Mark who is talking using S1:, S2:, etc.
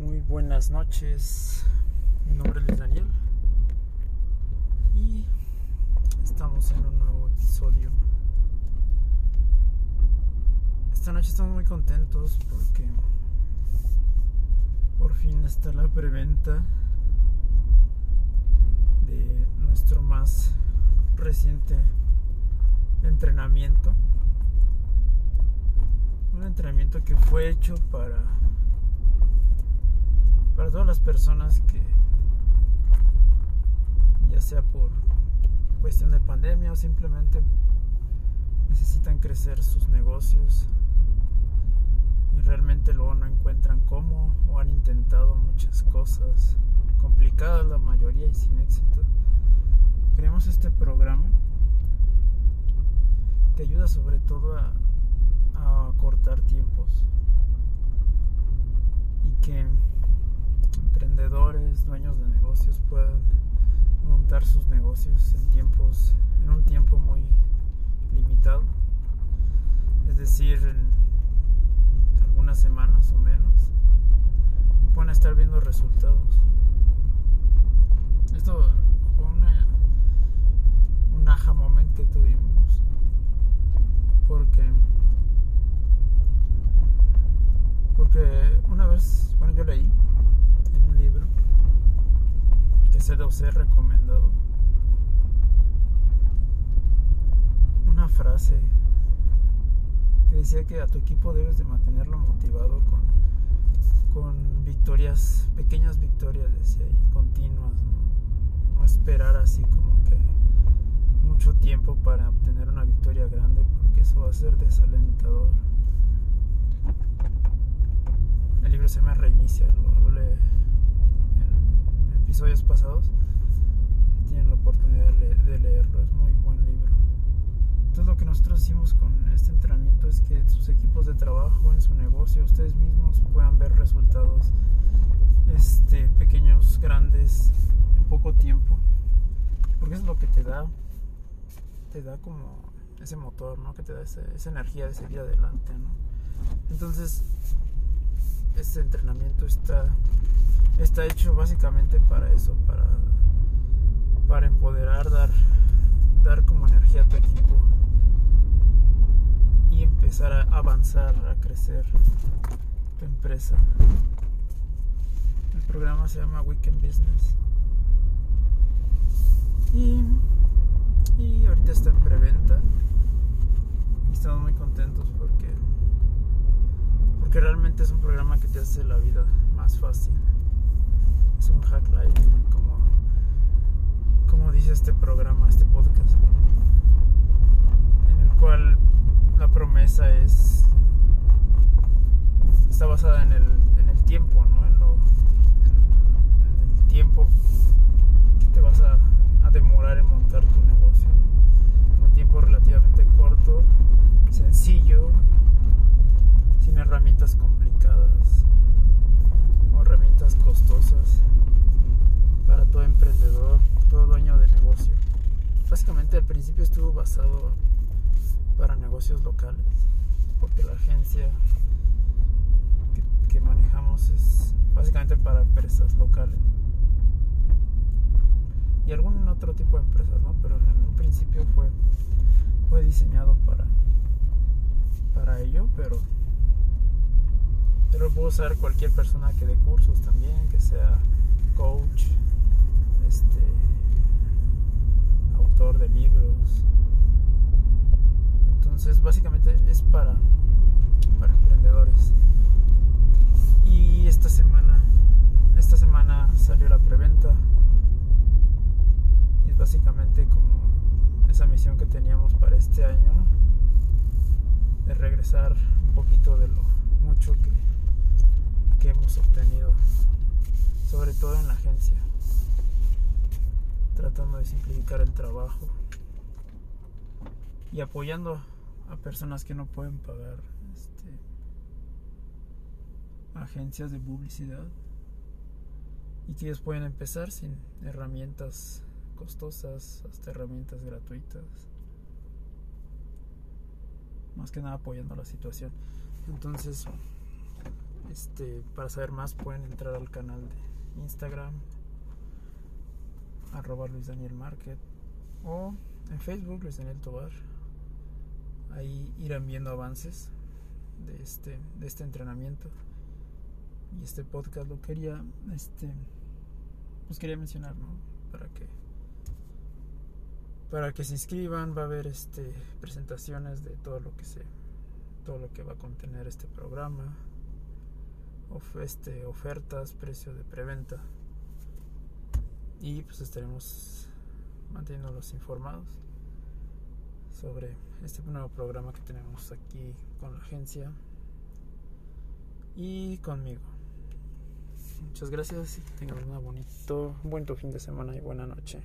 S1: Muy buenas noches. Mi nombre es Daniel. Y estamos en un nuevo episodio. Esta noche estamos muy contentos porque por fin está la preventa de nuestro más reciente entrenamiento. Un entrenamiento que fue hecho para para todas las personas que ya sea por cuestión de pandemia o simplemente necesitan crecer sus negocios y realmente luego no encuentran cómo o han intentado muchas cosas complicadas la mayoría y sin éxito. Creamos este programa que ayuda sobre todo a, a cortar tiempos y que emprendedores, dueños de negocios puedan montar sus negocios en tiempos en un tiempo muy limitado. Es decir, en algunas semanas o menos y pueden estar viendo resultados. Esto fue una, un aha moment que tuvimos porque porque una vez, bueno, yo leí un libro que C2C recomendado una frase que decía que a tu equipo debes de mantenerlo motivado con, con victorias, pequeñas victorias, decía ahí, continuas, no esperar así como que mucho tiempo para obtener una victoria grande porque eso va a ser desalentador. El libro se llama Reinicia, lo hablé en episodios pasados. Si tienen la oportunidad de, le de leerlo, es muy buen libro. Entonces lo que nosotros hicimos con este entrenamiento es que sus equipos de trabajo, en su negocio, ustedes mismos puedan ver resultados este, pequeños, grandes, en poco tiempo. Porque es lo que te da, te da como ese motor, ¿no? Que te da esa, esa energía de seguir adelante, ¿no? Entonces, este entrenamiento está, está hecho básicamente para eso, para, para empoderar, dar, dar como energía a tu equipo y empezar a avanzar, a crecer tu empresa. El programa se llama Weekend Business. Y, y ahorita está en preventa. Y estamos muy contentos porque porque realmente es un programa que te hace la vida más fácil. Es un hack life, como, como dice este programa, este podcast, en el cual la promesa es está basada en el, en el tiempo, ¿no? En, lo, el tiempo que te vas a, a demorar en montar tu negocio. ¿no? Un tiempo relativamente corto, sencillo, sin herramientas complicadas o herramientas costosas para todo emprendedor, todo dueño de negocio. Básicamente al principio estuvo basado para negocios locales, porque la agencia que, que manejamos es básicamente para empresas locales y algún otro tipo de empresas, ¿no? Pero en un principio fue fue diseñado para para ello, pero pero lo puedo usar cualquier persona que dé cursos también, que sea coach, este, autor de libros. Entonces, básicamente es para, para emprendedores. Y esta semana, esta semana salió la preventa. Y es básicamente como esa misión que teníamos para este año de regresar un poquito de lo mucho que que hemos obtenido, sobre todo en la agencia, tratando de simplificar el trabajo y apoyando a personas que no pueden pagar este, agencias de publicidad y que ellos pueden empezar sin herramientas costosas hasta herramientas gratuitas. Más que nada apoyando la situación. Entonces Este, para saber más pueden entrar al canal de Instagram arroba Luis Daniel Market o en Facebook Luis Daniel Tobar. Ahí irán viendo avances de este, de este entrenamiento. Y este podcast lo quería, este, pues quería mencionar. Para que, para que se inscriban, va a haber este, presentaciones de todo lo que se, todo lo que va a contener este programa, of, este, ofertas, precio de preventa y pues estaremos manteniéndolos informados sobre este nuevo programa que tenemos aquí con la agencia y conmigo. Muchas gracias y tengan un bonito, buen fin de semana y buena noche.